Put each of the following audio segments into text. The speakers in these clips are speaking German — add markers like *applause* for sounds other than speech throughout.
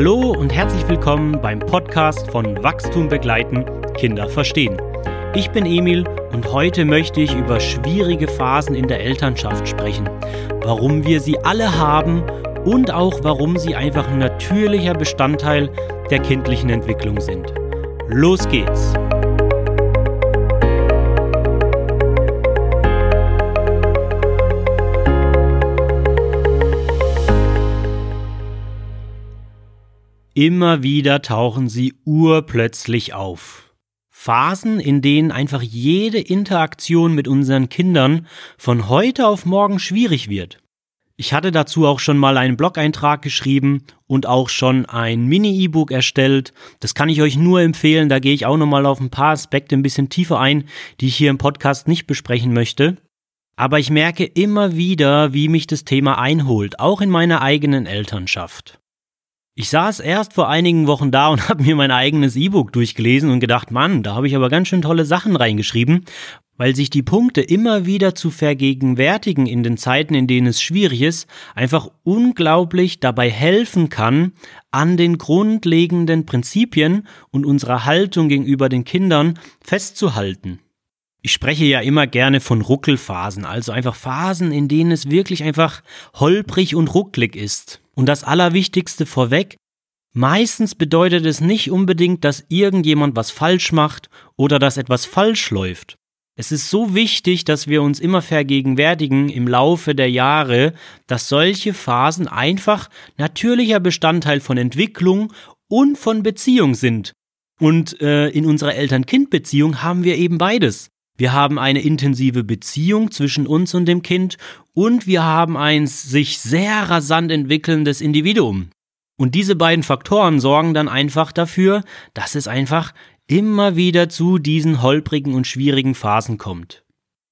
Hallo und herzlich willkommen beim Podcast von Wachstum begleiten, Kinder verstehen. Ich bin Emil und heute möchte ich über schwierige Phasen in der Elternschaft sprechen, warum wir sie alle haben und auch warum sie einfach ein natürlicher Bestandteil der kindlichen Entwicklung sind. Los geht's! Immer wieder tauchen sie urplötzlich auf. Phasen, in denen einfach jede Interaktion mit unseren Kindern von heute auf morgen schwierig wird. Ich hatte dazu auch schon mal einen Blog-Eintrag geschrieben und auch schon ein Mini-E-Book erstellt. Das kann ich euch nur empfehlen. Da gehe ich auch nochmal auf ein paar Aspekte ein bisschen tiefer ein, die ich hier im Podcast nicht besprechen möchte. Aber ich merke immer wieder, wie mich das Thema einholt, auch in meiner eigenen Elternschaft. Ich saß erst vor einigen Wochen da und *laughs* habe mir mein eigenes E-Book durchgelesen und gedacht, Mann, da habe ich aber ganz schön tolle Sachen reingeschrieben, weil sich die Punkte immer wieder zu vergegenwärtigen in den Zeiten, in denen es schwierig ist, einfach unglaublich dabei helfen kann, an den grundlegenden Prinzipien und unserer Haltung gegenüber den Kindern festzuhalten. Ich spreche ja immer gerne von Ruckelphasen, also einfach Phasen, in denen es wirklich einfach holprig und rucklig ist. Und das Allerwichtigste vorweg, meistens bedeutet es nicht unbedingt, dass irgendjemand was falsch macht oder dass etwas falsch läuft. Es ist so wichtig, dass wir uns immer vergegenwärtigen im Laufe der Jahre, dass solche Phasen einfach natürlicher Bestandteil von Entwicklung und von Beziehung sind. Und äh, in unserer Eltern-Kind-Beziehung haben wir eben beides. Wir haben eine intensive Beziehung zwischen uns und dem Kind und wir haben ein sich sehr rasant entwickelndes Individuum. Und diese beiden Faktoren sorgen dann einfach dafür, dass es einfach immer wieder zu diesen holprigen und schwierigen Phasen kommt.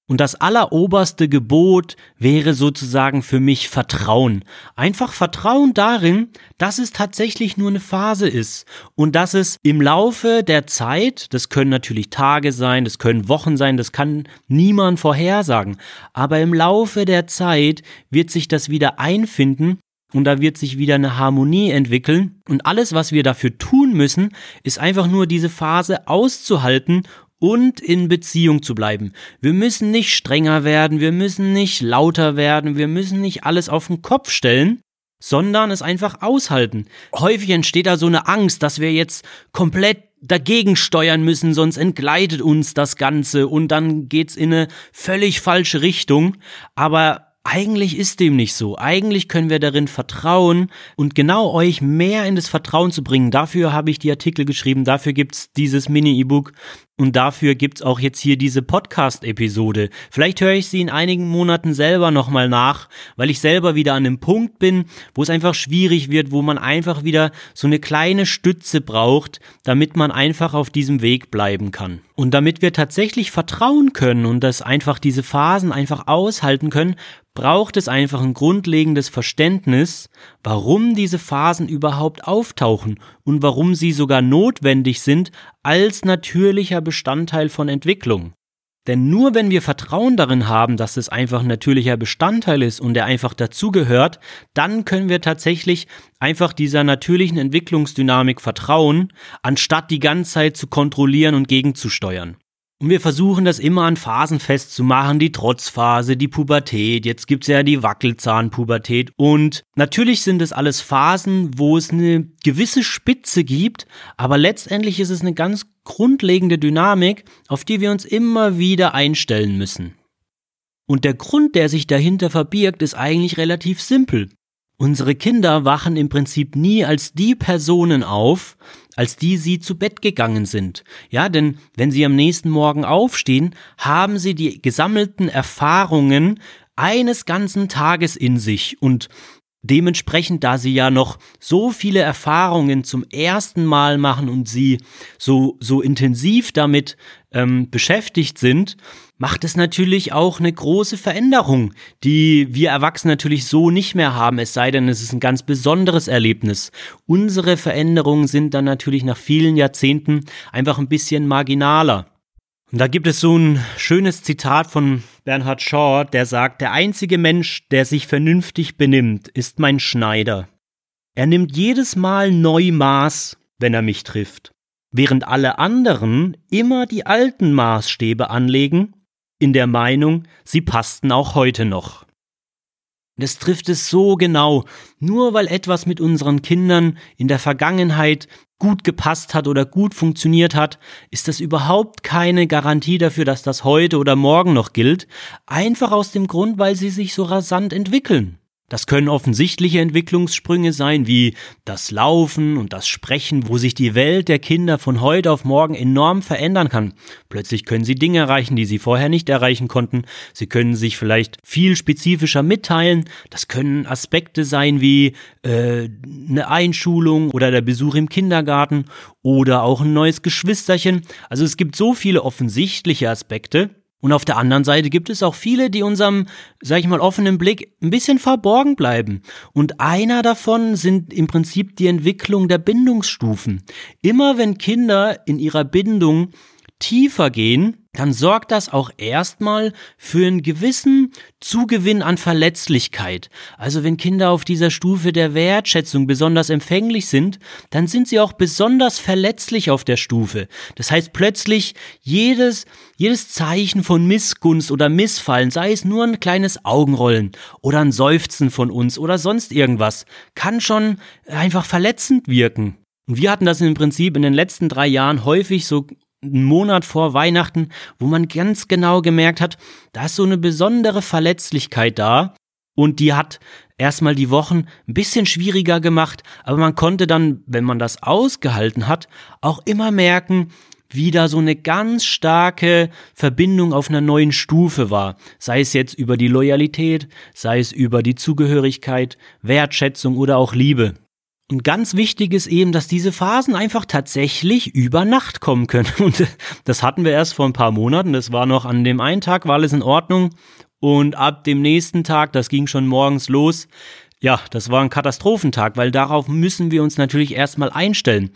Und das alleroberste Gebot wäre sozusagen für mich Vertrauen. Einfach Vertrauen darin, dass es tatsächlich nur eine Phase ist und dass es im Laufe der Zeit, das können natürlich Tage sein, das können Wochen sein, das kann niemand vorhersagen, aber im Laufe der Zeit wird sich das wieder einfinden und da wird sich wieder eine Harmonie entwickeln. Und alles, was wir dafür tun müssen, ist einfach nur diese Phase auszuhalten und in Beziehung zu bleiben. Wir müssen nicht strenger werden, wir müssen nicht lauter werden, wir müssen nicht alles auf den Kopf stellen, sondern es einfach aushalten. Häufig entsteht da so eine Angst, dass wir jetzt komplett dagegen steuern müssen, sonst entgleitet uns das Ganze und dann geht's in eine völlig falsche Richtung. Aber eigentlich ist dem nicht so. Eigentlich können wir darin vertrauen und genau euch mehr in das Vertrauen zu bringen. Dafür habe ich die Artikel geschrieben, dafür gibt's dieses Mini-E-Book und dafür gibt's auch jetzt hier diese Podcast-Episode. Vielleicht höre ich sie in einigen Monaten selber nochmal nach, weil ich selber wieder an einem Punkt bin, wo es einfach schwierig wird, wo man einfach wieder so eine kleine Stütze braucht, damit man einfach auf diesem Weg bleiben kann. Und damit wir tatsächlich vertrauen können und dass einfach diese Phasen einfach aushalten können, braucht es einfach ein grundlegendes Verständnis, warum diese Phasen überhaupt auftauchen und warum sie sogar notwendig sind als natürlicher Bestandteil von Entwicklung. Denn nur wenn wir Vertrauen darin haben, dass es einfach ein natürlicher Bestandteil ist und er einfach dazugehört, dann können wir tatsächlich einfach dieser natürlichen Entwicklungsdynamik vertrauen, anstatt die ganze Zeit zu kontrollieren und gegenzusteuern. Und wir versuchen das immer an Phasen festzumachen, die Trotzphase, die Pubertät, jetzt gibt's ja die Wackelzahnpubertät. Und natürlich sind es alles Phasen, wo es eine gewisse Spitze gibt, aber letztendlich ist es eine ganz grundlegende Dynamik, auf die wir uns immer wieder einstellen müssen. Und der Grund, der sich dahinter verbirgt, ist eigentlich relativ simpel. Unsere Kinder wachen im Prinzip nie als die Personen auf, als die sie zu Bett gegangen sind. Ja, denn wenn sie am nächsten Morgen aufstehen, haben sie die gesammelten Erfahrungen eines ganzen Tages in sich und Dementsprechend, da sie ja noch so viele Erfahrungen zum ersten Mal machen und sie so, so intensiv damit ähm, beschäftigt sind, macht es natürlich auch eine große Veränderung, die wir Erwachsene natürlich so nicht mehr haben, es sei denn, es ist ein ganz besonderes Erlebnis. Unsere Veränderungen sind dann natürlich nach vielen Jahrzehnten einfach ein bisschen marginaler. Und da gibt es so ein schönes Zitat von Bernhard Shaw, der sagt, der einzige Mensch, der sich vernünftig benimmt, ist mein Schneider. Er nimmt jedes Mal neu Maß, wenn er mich trifft, während alle anderen immer die alten Maßstäbe anlegen, in der Meinung, sie passten auch heute noch. Das trifft es so genau. Nur weil etwas mit unseren Kindern in der Vergangenheit gut gepasst hat oder gut funktioniert hat, ist das überhaupt keine Garantie dafür, dass das heute oder morgen noch gilt. Einfach aus dem Grund, weil sie sich so rasant entwickeln. Das können offensichtliche Entwicklungssprünge sein, wie das Laufen und das Sprechen, wo sich die Welt der Kinder von heute auf morgen enorm verändern kann. Plötzlich können sie Dinge erreichen, die sie vorher nicht erreichen konnten. Sie können sich vielleicht viel spezifischer mitteilen. Das können Aspekte sein wie äh, eine Einschulung oder der Besuch im Kindergarten oder auch ein neues Geschwisterchen. Also es gibt so viele offensichtliche Aspekte, und auf der anderen Seite gibt es auch viele, die unserem, sag ich mal, offenen Blick ein bisschen verborgen bleiben. Und einer davon sind im Prinzip die Entwicklung der Bindungsstufen. Immer wenn Kinder in ihrer Bindung tiefer gehen, dann sorgt das auch erstmal für einen gewissen Zugewinn an Verletzlichkeit. Also wenn Kinder auf dieser Stufe der Wertschätzung besonders empfänglich sind, dann sind sie auch besonders verletzlich auf der Stufe. Das heißt plötzlich jedes, jedes Zeichen von Missgunst oder Missfallen, sei es nur ein kleines Augenrollen oder ein Seufzen von uns oder sonst irgendwas, kann schon einfach verletzend wirken. Und wir hatten das im Prinzip in den letzten drei Jahren häufig so einen Monat vor Weihnachten, wo man ganz genau gemerkt hat, da ist so eine besondere Verletzlichkeit da und die hat erstmal die Wochen ein bisschen schwieriger gemacht, aber man konnte dann, wenn man das ausgehalten hat, auch immer merken, wie da so eine ganz starke Verbindung auf einer neuen Stufe war. Sei es jetzt über die Loyalität, sei es über die Zugehörigkeit, Wertschätzung oder auch Liebe. Und ganz wichtig ist eben, dass diese Phasen einfach tatsächlich über Nacht kommen können. *laughs* Und das hatten wir erst vor ein paar Monaten. Das war noch an dem einen Tag, war alles in Ordnung. Und ab dem nächsten Tag, das ging schon morgens los. Ja, das war ein Katastrophentag, weil darauf müssen wir uns natürlich erstmal einstellen.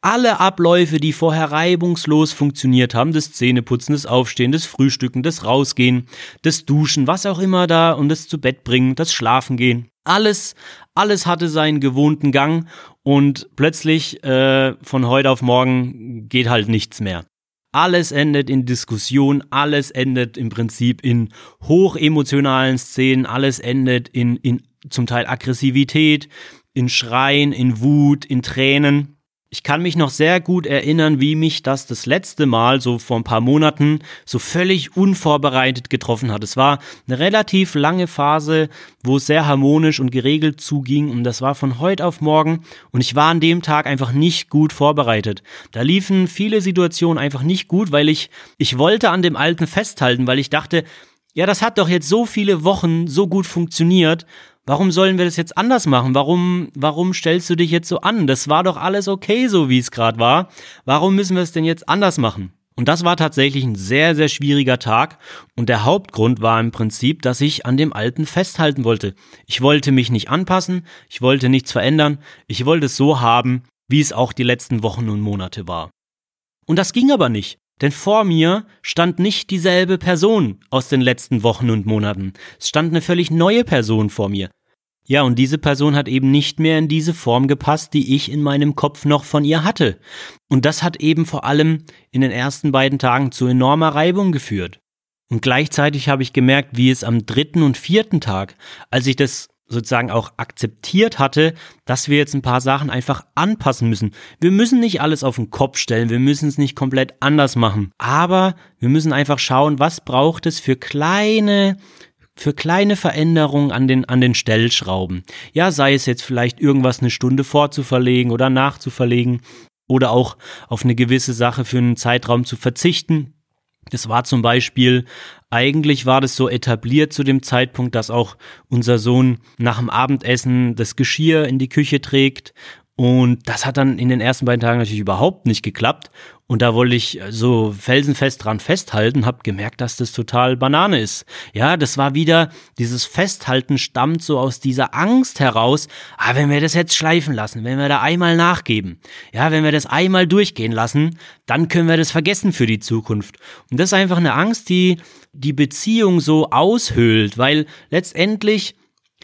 Alle Abläufe, die vorher reibungslos funktioniert haben, das Zähneputzen, das Aufstehen, das Frühstücken, das Rausgehen, das Duschen, was auch immer da und das zu Bett bringen, das Schlafen gehen, alles, alles hatte seinen gewohnten Gang und plötzlich äh, von heute auf morgen geht halt nichts mehr. Alles endet in Diskussion, alles endet im Prinzip in hochemotionalen Szenen, alles endet in, in zum Teil Aggressivität, in Schreien, in Wut, in Tränen. Ich kann mich noch sehr gut erinnern, wie mich das das letzte Mal, so vor ein paar Monaten, so völlig unvorbereitet getroffen hat. Es war eine relativ lange Phase, wo es sehr harmonisch und geregelt zuging und das war von heute auf morgen und ich war an dem Tag einfach nicht gut vorbereitet. Da liefen viele Situationen einfach nicht gut, weil ich, ich wollte an dem Alten festhalten, weil ich dachte, ja, das hat doch jetzt so viele Wochen so gut funktioniert warum sollen wir das jetzt anders machen? Warum, warum stellst du dich jetzt so an? Das war doch alles okay, so wie es gerade war. Warum müssen wir es denn jetzt anders machen? Und das war tatsächlich ein sehr, sehr schwieriger Tag. Und der Hauptgrund war im Prinzip, dass ich an dem Alten festhalten wollte. Ich wollte mich nicht anpassen, ich wollte nichts verändern, ich wollte es so haben, wie es auch die letzten Wochen und Monate war. Und das ging aber nicht. Denn vor mir stand nicht dieselbe Person aus den letzten Wochen und Monaten. Es stand eine völlig neue Person vor mir. Ja, und diese Person hat eben nicht mehr in diese Form gepasst, die ich in meinem Kopf noch von ihr hatte. Und das hat eben vor allem in den ersten beiden Tagen zu enormer Reibung geführt. Und gleichzeitig habe ich gemerkt, wie es am dritten und vierten Tag, als ich das sozusagen auch akzeptiert hatte, dass wir jetzt ein paar Sachen einfach anpassen müssen. Wir müssen nicht alles auf den Kopf stellen, wir müssen es nicht komplett anders machen, aber wir müssen einfach schauen, was braucht es für kleine für kleine Veränderungen an den, an den Stellschrauben. Ja, sei es jetzt vielleicht irgendwas eine Stunde vorzuverlegen oder nachzuverlegen oder auch auf eine gewisse Sache für einen Zeitraum zu verzichten. Das war zum Beispiel, eigentlich war das so etabliert zu dem Zeitpunkt, dass auch unser Sohn nach dem Abendessen das Geschirr in die Küche trägt und das hat dann in den ersten beiden Tagen natürlich überhaupt nicht geklappt. Und da wollte ich so felsenfest dran festhalten, habe gemerkt, dass das total Banane ist. Ja, das war wieder, dieses Festhalten stammt so aus dieser Angst heraus, ah, wenn wir das jetzt schleifen lassen, wenn wir da einmal nachgeben, ja, wenn wir das einmal durchgehen lassen, dann können wir das vergessen für die Zukunft. Und das ist einfach eine Angst, die die Beziehung so aushöhlt, weil letztendlich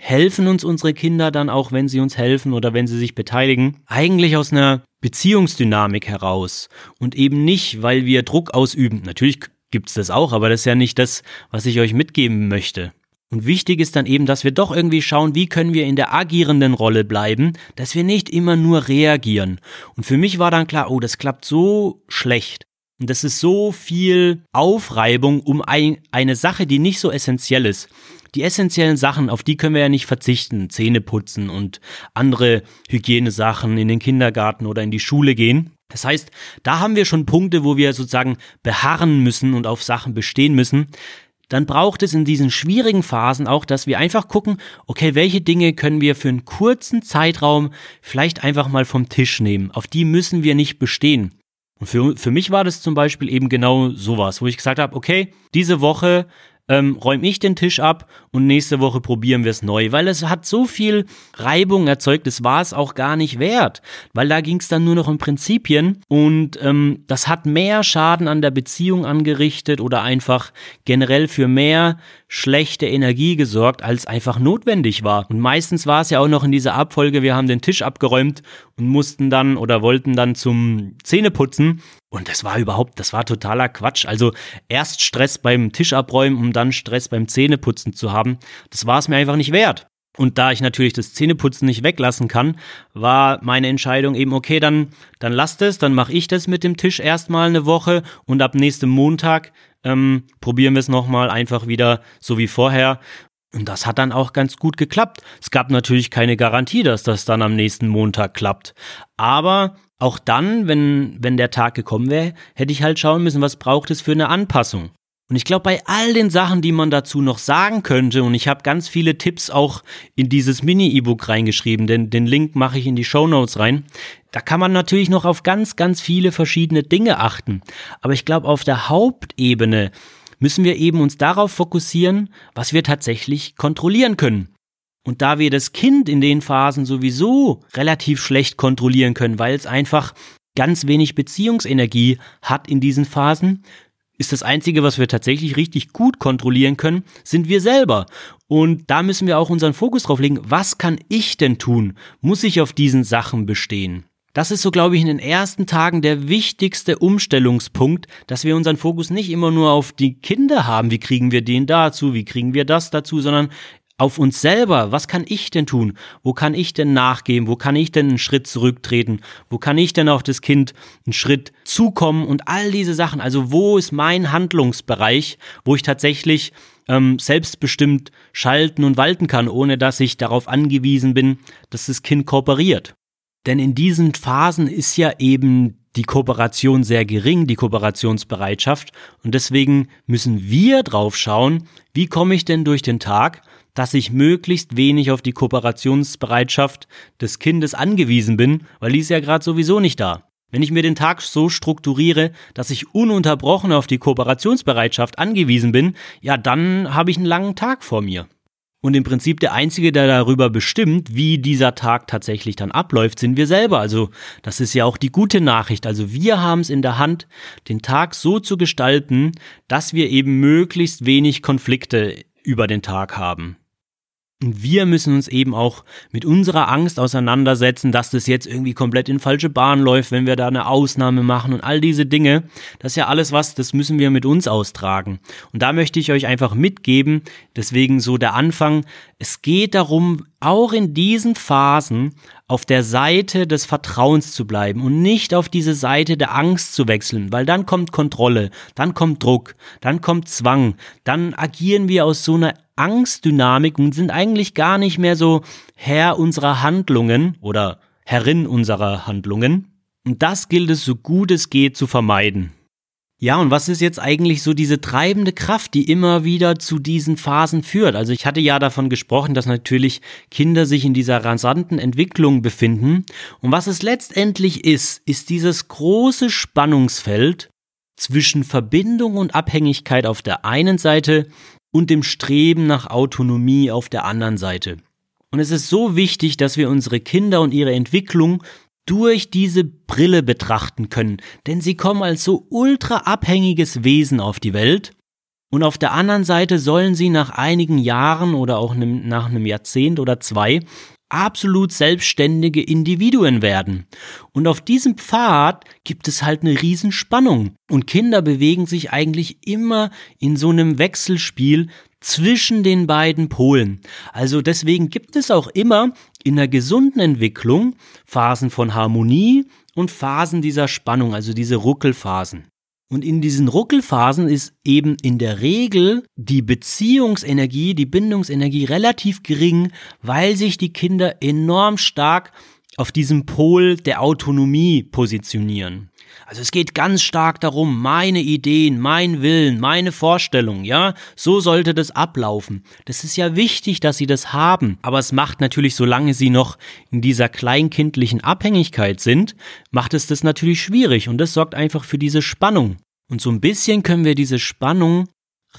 helfen uns unsere Kinder dann auch, wenn sie uns helfen oder wenn sie sich beteiligen, eigentlich aus einer Beziehungsdynamik heraus und eben nicht, weil wir Druck ausüben. Natürlich gibt's das auch, aber das ist ja nicht das, was ich euch mitgeben möchte. Und wichtig ist dann eben, dass wir doch irgendwie schauen, wie können wir in der agierenden Rolle bleiben, dass wir nicht immer nur reagieren. Und für mich war dann klar, oh, das klappt so schlecht. Und das ist so viel Aufreibung um ein, eine Sache, die nicht so essentiell ist. Die essentiellen Sachen, auf die können wir ja nicht verzichten. Zähne putzen und andere Hygienesachen in den Kindergarten oder in die Schule gehen. Das heißt, da haben wir schon Punkte, wo wir sozusagen beharren müssen und auf Sachen bestehen müssen dann braucht es in diesen schwierigen Phasen auch, dass wir einfach gucken, okay, welche Dinge können wir für einen kurzen Zeitraum vielleicht einfach mal vom Tisch nehmen. Auf die müssen wir nicht bestehen. Und für, für mich war das zum Beispiel eben genau sowas, wo ich gesagt habe, okay, diese Woche ähm, räume ich den Tisch ab und nächste Woche probieren wir es neu, weil es hat so viel Reibung erzeugt, das war es auch gar nicht wert, weil da ging es dann nur noch um Prinzipien und ähm, das hat mehr Schaden an der Beziehung angerichtet oder einfach generell für mehr schlechte Energie gesorgt, als einfach notwendig war. Und meistens war es ja auch noch in dieser Abfolge, wir haben den Tisch abgeräumt und mussten dann oder wollten dann zum Zähneputzen und das war überhaupt, das war totaler Quatsch. Also erst Stress beim Tisch abräumen, um dann Stress beim Zähneputzen zu haben, das war es mir einfach nicht wert. Und da ich natürlich das Zähneputzen nicht weglassen kann, war meine Entscheidung eben, okay, dann, dann lasst es, dann mache ich das mit dem Tisch erstmal eine Woche und ab nächstem Montag ähm, probieren wir es nochmal einfach wieder so wie vorher. Und das hat dann auch ganz gut geklappt. Es gab natürlich keine Garantie, dass das dann am nächsten Montag klappt. Aber auch dann, wenn, wenn der Tag gekommen wäre, hätte ich halt schauen müssen, was braucht es für eine Anpassung. Und ich glaube, bei all den Sachen, die man dazu noch sagen könnte, und ich habe ganz viele Tipps auch in dieses Mini-E-Book reingeschrieben, denn den Link mache ich in die Show Notes rein. Da kann man natürlich noch auf ganz, ganz viele verschiedene Dinge achten. Aber ich glaube, auf der Hauptebene müssen wir eben uns darauf fokussieren, was wir tatsächlich kontrollieren können. Und da wir das Kind in den Phasen sowieso relativ schlecht kontrollieren können, weil es einfach ganz wenig Beziehungsenergie hat in diesen Phasen, ist das Einzige, was wir tatsächlich richtig gut kontrollieren können, sind wir selber. Und da müssen wir auch unseren Fokus drauf legen, was kann ich denn tun? Muss ich auf diesen Sachen bestehen? Das ist so, glaube ich, in den ersten Tagen der wichtigste Umstellungspunkt, dass wir unseren Fokus nicht immer nur auf die Kinder haben, wie kriegen wir den dazu, wie kriegen wir das dazu, sondern auf uns selber. Was kann ich denn tun? Wo kann ich denn nachgeben? Wo kann ich denn einen Schritt zurücktreten? Wo kann ich denn auf das Kind einen Schritt zukommen? Und all diese Sachen. Also wo ist mein Handlungsbereich, wo ich tatsächlich ähm, selbstbestimmt schalten und walten kann, ohne dass ich darauf angewiesen bin, dass das Kind kooperiert? Denn in diesen Phasen ist ja eben die Kooperation sehr gering, die Kooperationsbereitschaft. Und deswegen müssen wir drauf schauen, wie komme ich denn durch den Tag, dass ich möglichst wenig auf die Kooperationsbereitschaft des Kindes angewiesen bin, weil die ist ja gerade sowieso nicht da. Wenn ich mir den Tag so strukturiere, dass ich ununterbrochen auf die Kooperationsbereitschaft angewiesen bin, ja, dann habe ich einen langen Tag vor mir. Und im Prinzip der Einzige, der darüber bestimmt, wie dieser Tag tatsächlich dann abläuft, sind wir selber. Also das ist ja auch die gute Nachricht. Also wir haben es in der Hand, den Tag so zu gestalten, dass wir eben möglichst wenig Konflikte über den Tag haben. Und wir müssen uns eben auch mit unserer Angst auseinandersetzen, dass das jetzt irgendwie komplett in falsche Bahn läuft, wenn wir da eine Ausnahme machen und all diese Dinge. Das ist ja alles was, das müssen wir mit uns austragen. Und da möchte ich euch einfach mitgeben, deswegen so der Anfang. Es geht darum, auch in diesen Phasen auf der Seite des Vertrauens zu bleiben und nicht auf diese Seite der Angst zu wechseln, weil dann kommt Kontrolle, dann kommt Druck, dann kommt Zwang, dann agieren wir aus so einer Angstdynamik und sind eigentlich gar nicht mehr so Herr unserer Handlungen oder Herrin unserer Handlungen. Und das gilt es so gut es geht zu vermeiden. Ja, und was ist jetzt eigentlich so diese treibende Kraft, die immer wieder zu diesen Phasen führt? Also ich hatte ja davon gesprochen, dass natürlich Kinder sich in dieser rasanten Entwicklung befinden. Und was es letztendlich ist, ist dieses große Spannungsfeld zwischen Verbindung und Abhängigkeit auf der einen Seite und dem Streben nach Autonomie auf der anderen Seite. Und es ist so wichtig, dass wir unsere Kinder und ihre Entwicklung durch diese Brille betrachten können, denn sie kommen als so ultra abhängiges Wesen auf die Welt Und auf der anderen Seite sollen sie nach einigen Jahren oder auch nach einem Jahrzehnt oder zwei absolut selbstständige Individuen werden. Und auf diesem Pfad gibt es halt eine Riesenspannung. Und Kinder bewegen sich eigentlich immer in so einem Wechselspiel zwischen den beiden Polen. Also deswegen gibt es auch immer in der gesunden Entwicklung Phasen von Harmonie und Phasen dieser Spannung, also diese Ruckelphasen. Und in diesen Ruckelphasen ist eben in der Regel die Beziehungsenergie, die Bindungsenergie relativ gering, weil sich die Kinder enorm stark auf diesem Pol der Autonomie positionieren. Also es geht ganz stark darum, meine Ideen, mein Willen, meine Vorstellung, ja, so sollte das ablaufen. Das ist ja wichtig, dass sie das haben, aber es macht natürlich, solange sie noch in dieser kleinkindlichen Abhängigkeit sind, macht es das natürlich schwierig und das sorgt einfach für diese Spannung. Und so ein bisschen können wir diese Spannung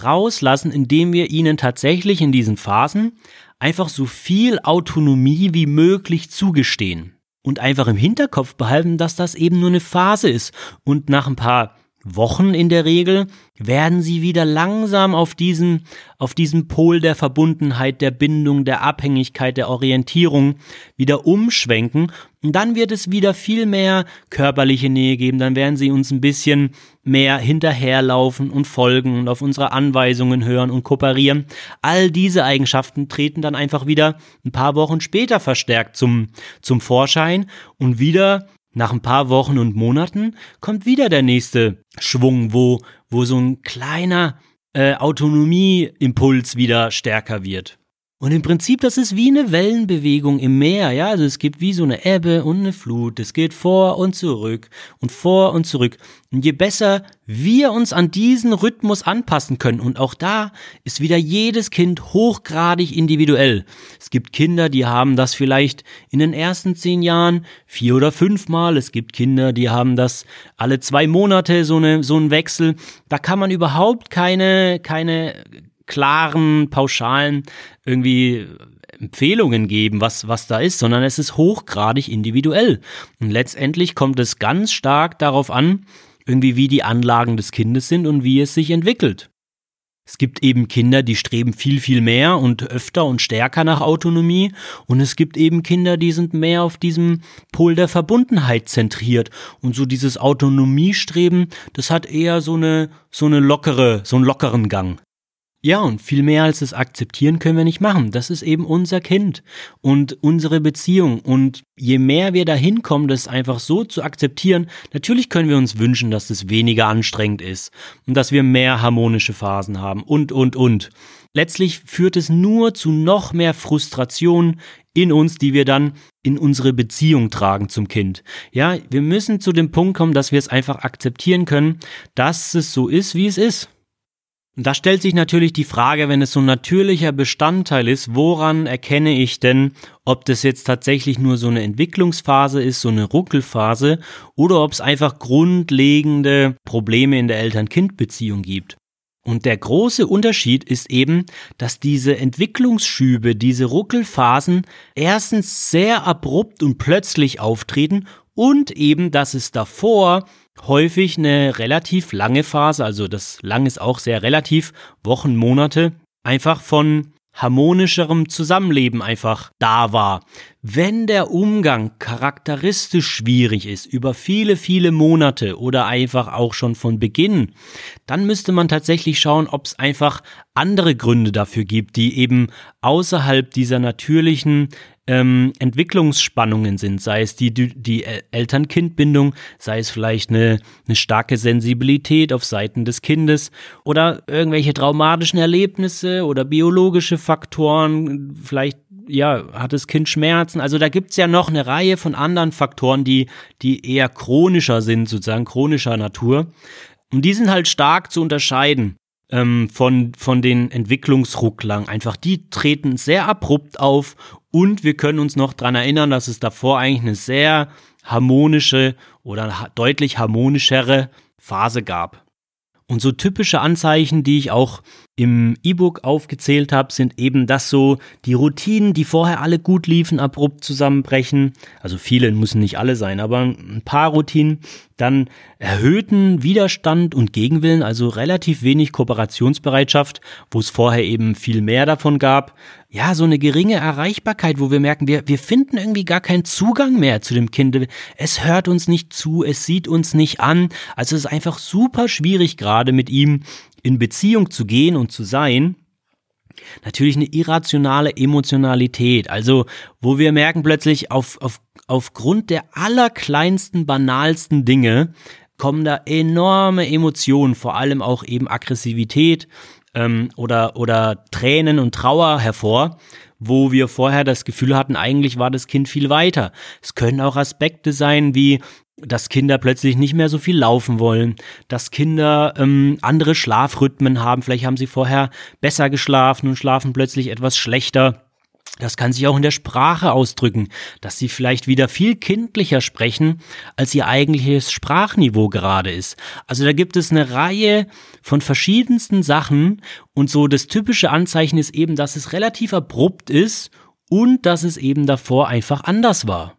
rauslassen, indem wir ihnen tatsächlich in diesen Phasen einfach so viel Autonomie wie möglich zugestehen und einfach im Hinterkopf behalten, dass das eben nur eine Phase ist und nach ein paar Wochen in der Regel werden sie wieder langsam auf diesen, auf diesen Pol der Verbundenheit, der Bindung, der Abhängigkeit, der Orientierung wieder umschwenken. Und dann wird es wieder viel mehr körperliche Nähe geben. Dann werden sie uns ein bisschen mehr hinterherlaufen und folgen und auf unsere Anweisungen hören und kooperieren. All diese Eigenschaften treten dann einfach wieder ein paar Wochen später verstärkt zum, zum Vorschein und wieder nach ein paar Wochen und Monaten kommt wieder der nächste Schwung, wo, wo so ein kleiner äh, Autonomieimpuls wieder stärker wird. Und im Prinzip, das ist wie eine Wellenbewegung im Meer, ja. Also es gibt wie so eine Ebbe und eine Flut. Es geht vor und zurück und vor und zurück. Und je besser wir uns an diesen Rhythmus anpassen können, und auch da ist wieder jedes Kind hochgradig individuell. Es gibt Kinder, die haben das vielleicht in den ersten zehn Jahren vier oder fünfmal. Es gibt Kinder, die haben das alle zwei Monate, so eine, so ein Wechsel. Da kann man überhaupt keine, keine, klaren, pauschalen irgendwie Empfehlungen geben, was, was da ist, sondern es ist hochgradig individuell. Und letztendlich kommt es ganz stark darauf an, irgendwie wie die Anlagen des Kindes sind und wie es sich entwickelt. Es gibt eben Kinder, die streben viel, viel mehr und öfter und stärker nach Autonomie. Und es gibt eben Kinder, die sind mehr auf diesem Pol der Verbundenheit zentriert. Und so dieses Autonomiestreben, das hat eher so eine, so eine lockere, so einen lockeren Gang. Ja, und viel mehr als es akzeptieren können wir nicht machen. Das ist eben unser Kind und unsere Beziehung. Und je mehr wir dahin kommen, das einfach so zu akzeptieren, natürlich können wir uns wünschen, dass es weniger anstrengend ist und dass wir mehr harmonische Phasen haben und, und, und. Letztlich führt es nur zu noch mehr Frustration in uns, die wir dann in unsere Beziehung tragen zum Kind. Ja, wir müssen zu dem Punkt kommen, dass wir es einfach akzeptieren können, dass es so ist, wie es ist. Und da stellt sich natürlich die Frage, wenn es so ein natürlicher Bestandteil ist, woran erkenne ich denn, ob das jetzt tatsächlich nur so eine Entwicklungsphase ist, so eine Ruckelphase, oder ob es einfach grundlegende Probleme in der Eltern-Kind-Beziehung gibt. Und der große Unterschied ist eben, dass diese Entwicklungsschübe, diese Ruckelphasen erstens sehr abrupt und plötzlich auftreten und eben, dass es davor häufig eine relativ lange Phase, also das lang ist auch sehr relativ, Wochen, Monate, einfach von harmonischerem Zusammenleben einfach da war. Wenn der Umgang charakteristisch schwierig ist, über viele, viele Monate oder einfach auch schon von Beginn, dann müsste man tatsächlich schauen, ob es einfach andere Gründe dafür gibt, die eben außerhalb dieser natürlichen ähm, Entwicklungsspannungen sind, sei es die, die Eltern-Kind-Bindung, sei es vielleicht eine, eine starke Sensibilität auf Seiten des Kindes oder irgendwelche traumatischen Erlebnisse oder biologische Faktoren, vielleicht ja, hat das Kind Schmerzen. Also da gibt's ja noch eine Reihe von anderen Faktoren, die, die eher chronischer sind, sozusagen chronischer Natur. Und die sind halt stark zu unterscheiden ähm, von, von den Entwicklungsrucklern. Einfach die treten sehr abrupt auf und wir können uns noch dran erinnern, dass es davor eigentlich eine sehr harmonische oder deutlich harmonischere Phase gab. Und so typische Anzeichen, die ich auch im E-Book aufgezählt habe, sind eben das so die Routinen, die vorher alle gut liefen, abrupt zusammenbrechen. Also viele müssen nicht alle sein, aber ein paar Routinen. Dann erhöhten Widerstand und Gegenwillen, also relativ wenig Kooperationsbereitschaft, wo es vorher eben viel mehr davon gab. Ja, so eine geringe Erreichbarkeit, wo wir merken, wir, wir finden irgendwie gar keinen Zugang mehr zu dem Kind. Es hört uns nicht zu, es sieht uns nicht an. Also es ist einfach super schwierig gerade mit ihm in Beziehung zu gehen und zu sein. Natürlich eine irrationale Emotionalität, also wo wir merken plötzlich auf, auf, aufgrund der allerkleinsten, banalsten Dinge kommen da enorme Emotionen, vor allem auch eben Aggressivität ähm, oder, oder Tränen und Trauer hervor, wo wir vorher das Gefühl hatten, eigentlich war das Kind viel weiter. Es können auch Aspekte sein wie dass Kinder plötzlich nicht mehr so viel laufen wollen, dass Kinder ähm, andere Schlafrhythmen haben, vielleicht haben sie vorher besser geschlafen und schlafen plötzlich etwas schlechter. Das kann sich auch in der Sprache ausdrücken, dass sie vielleicht wieder viel kindlicher sprechen, als ihr eigentliches Sprachniveau gerade ist. Also da gibt es eine Reihe von verschiedensten Sachen und so das typische Anzeichen ist eben, dass es relativ abrupt ist und dass es eben davor einfach anders war.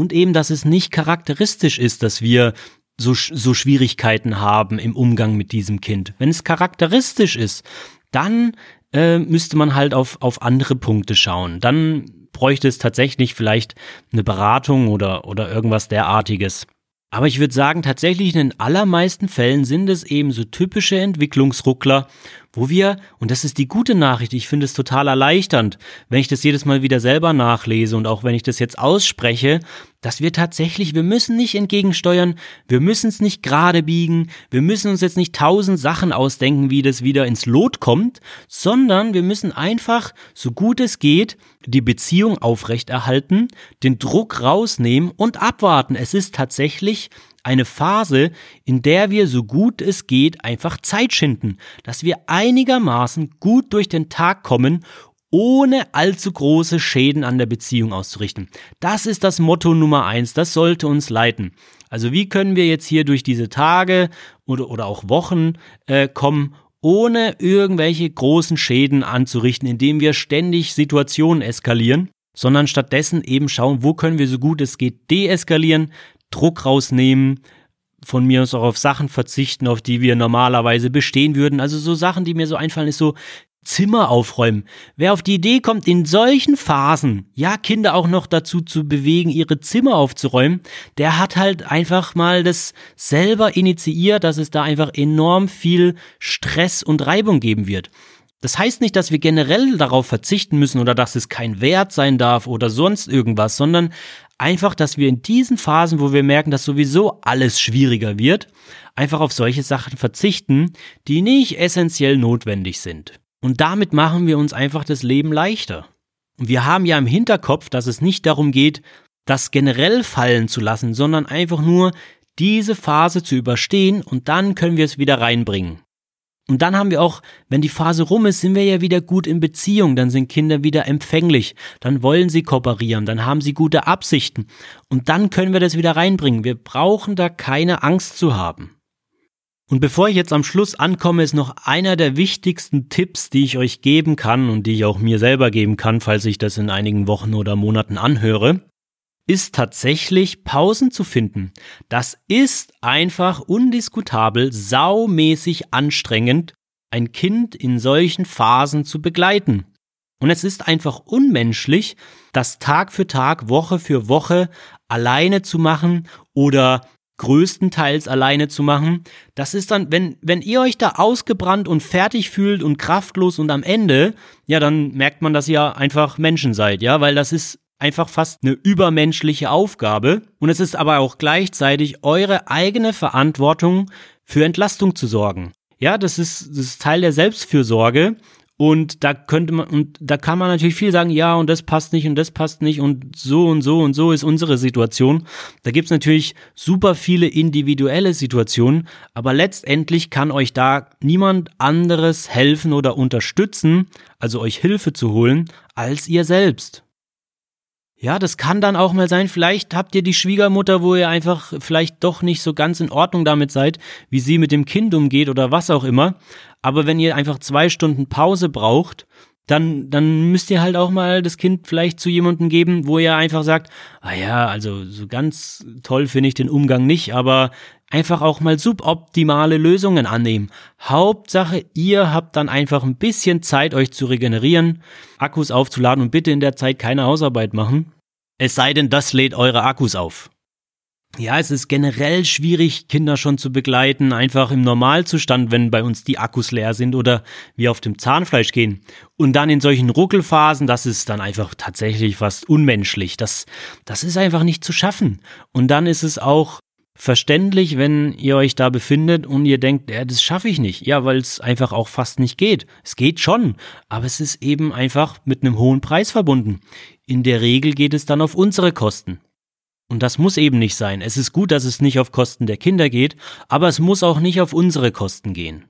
Und eben, dass es nicht charakteristisch ist, dass wir so, so Schwierigkeiten haben im Umgang mit diesem Kind. Wenn es charakteristisch ist, dann äh, müsste man halt auf, auf andere Punkte schauen. Dann bräuchte es tatsächlich vielleicht eine Beratung oder, oder irgendwas derartiges. Aber ich würde sagen, tatsächlich in den allermeisten Fällen sind es eben so typische Entwicklungsruckler, wo wir, und das ist die gute Nachricht, ich finde es total erleichternd, wenn ich das jedes Mal wieder selber nachlese und auch wenn ich das jetzt ausspreche, dass wir tatsächlich, wir müssen nicht entgegensteuern, wir müssen es nicht gerade biegen, wir müssen uns jetzt nicht tausend Sachen ausdenken, wie das wieder ins Lot kommt, sondern wir müssen einfach, so gut es geht, die Beziehung aufrechterhalten, den Druck rausnehmen und abwarten. Es ist tatsächlich eine Phase, in der wir so gut es geht einfach Zeit schinden, dass wir einigermaßen gut durch den Tag kommen, ohne allzu große Schäden an der Beziehung auszurichten. Das ist das Motto Nummer eins, das sollte uns leiten. Also wie können wir jetzt hier durch diese Tage oder, oder auch Wochen äh, kommen, ohne irgendwelche großen Schäden anzurichten, indem wir ständig Situationen eskalieren, sondern stattdessen eben schauen, wo können wir so gut es geht deeskalieren, Druck rausnehmen, von mir aus auch auf Sachen verzichten, auf die wir normalerweise bestehen würden. Also so Sachen, die mir so einfallen, ist so Zimmer aufräumen. Wer auf die Idee kommt, in solchen Phasen, ja, Kinder auch noch dazu zu bewegen, ihre Zimmer aufzuräumen, der hat halt einfach mal das selber initiiert, dass es da einfach enorm viel Stress und Reibung geben wird. Das heißt nicht, dass wir generell darauf verzichten müssen oder dass es kein Wert sein darf oder sonst irgendwas, sondern einfach, dass wir in diesen Phasen, wo wir merken, dass sowieso alles schwieriger wird, einfach auf solche Sachen verzichten, die nicht essentiell notwendig sind. Und damit machen wir uns einfach das Leben leichter. Und wir haben ja im Hinterkopf, dass es nicht darum geht, das generell fallen zu lassen, sondern einfach nur diese Phase zu überstehen und dann können wir es wieder reinbringen. Und dann haben wir auch, wenn die Phase rum ist, sind wir ja wieder gut in Beziehung, dann sind Kinder wieder empfänglich, dann wollen sie kooperieren, dann haben sie gute Absichten. Und dann können wir das wieder reinbringen. Wir brauchen da keine Angst zu haben. Und bevor ich jetzt am Schluss ankomme, ist noch einer der wichtigsten Tipps, die ich euch geben kann und die ich auch mir selber geben kann, falls ich das in einigen Wochen oder Monaten anhöre ist tatsächlich Pausen zu finden. Das ist einfach undiskutabel saumäßig anstrengend, ein Kind in solchen Phasen zu begleiten. Und es ist einfach unmenschlich, das Tag für Tag, Woche für Woche alleine zu machen oder größtenteils alleine zu machen. Das ist dann, wenn, wenn ihr euch da ausgebrannt und fertig fühlt und kraftlos und am Ende, ja, dann merkt man, dass ihr einfach Menschen seid, ja, weil das ist einfach fast eine übermenschliche Aufgabe und es ist aber auch gleichzeitig eure eigene Verantwortung für Entlastung zu sorgen. Ja, das ist, das ist Teil der Selbstfürsorge und da könnte man, und da kann man natürlich viel sagen, ja, und das passt nicht und das passt nicht und so und so und so ist unsere Situation. Da gibt's natürlich super viele individuelle Situationen, aber letztendlich kann euch da niemand anderes helfen oder unterstützen, also euch Hilfe zu holen, als ihr selbst. Ja, das kann dann auch mal sein, vielleicht habt ihr die Schwiegermutter, wo ihr einfach vielleicht doch nicht so ganz in Ordnung damit seid, wie sie mit dem Kind umgeht oder was auch immer. Aber wenn ihr einfach zwei Stunden Pause braucht, dann, dann müsst ihr halt auch mal das Kind vielleicht zu jemandem geben, wo ihr einfach sagt, ah ja, also so ganz toll finde ich den Umgang nicht, aber einfach auch mal suboptimale Lösungen annehmen. Hauptsache, ihr habt dann einfach ein bisschen Zeit, euch zu regenerieren, Akkus aufzuladen und bitte in der Zeit keine Hausarbeit machen. Es sei denn, das lädt eure Akkus auf. Ja, es ist generell schwierig, Kinder schon zu begleiten, einfach im Normalzustand, wenn bei uns die Akkus leer sind oder wir auf dem Zahnfleisch gehen. Und dann in solchen Ruckelphasen, das ist dann einfach tatsächlich fast unmenschlich. Das, das ist einfach nicht zu schaffen. Und dann ist es auch verständlich, wenn ihr euch da befindet und ihr denkt, ja, das schaffe ich nicht. Ja, weil es einfach auch fast nicht geht. Es geht schon, aber es ist eben einfach mit einem hohen Preis verbunden. In der Regel geht es dann auf unsere Kosten. Und das muss eben nicht sein. Es ist gut, dass es nicht auf Kosten der Kinder geht, aber es muss auch nicht auf unsere Kosten gehen.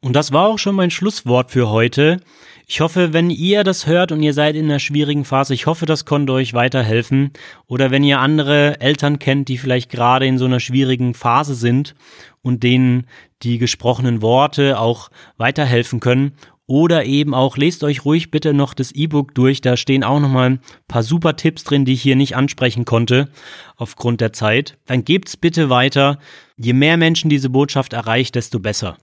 Und das war auch schon mein Schlusswort für heute. Ich hoffe, wenn ihr das hört und ihr seid in einer schwierigen Phase, ich hoffe, das konnte euch weiterhelfen. Oder wenn ihr andere Eltern kennt, die vielleicht gerade in so einer schwierigen Phase sind und denen die gesprochenen Worte auch weiterhelfen können oder eben auch, lest euch ruhig bitte noch das E-Book durch. Da stehen auch nochmal ein paar super Tipps drin, die ich hier nicht ansprechen konnte aufgrund der Zeit. Dann gebt's bitte weiter. Je mehr Menschen diese Botschaft erreicht, desto besser.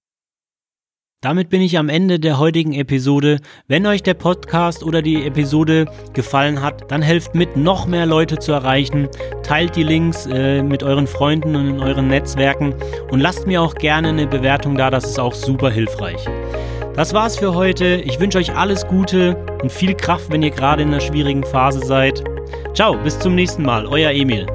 Damit bin ich am Ende der heutigen Episode. Wenn euch der Podcast oder die Episode gefallen hat, dann helft mit, noch mehr Leute zu erreichen. Teilt die Links äh, mit euren Freunden und in euren Netzwerken und lasst mir auch gerne eine Bewertung da, das ist auch super hilfreich. Das war's für heute. Ich wünsche euch alles Gute und viel Kraft, wenn ihr gerade in einer schwierigen Phase seid. Ciao, bis zum nächsten Mal, euer Emil.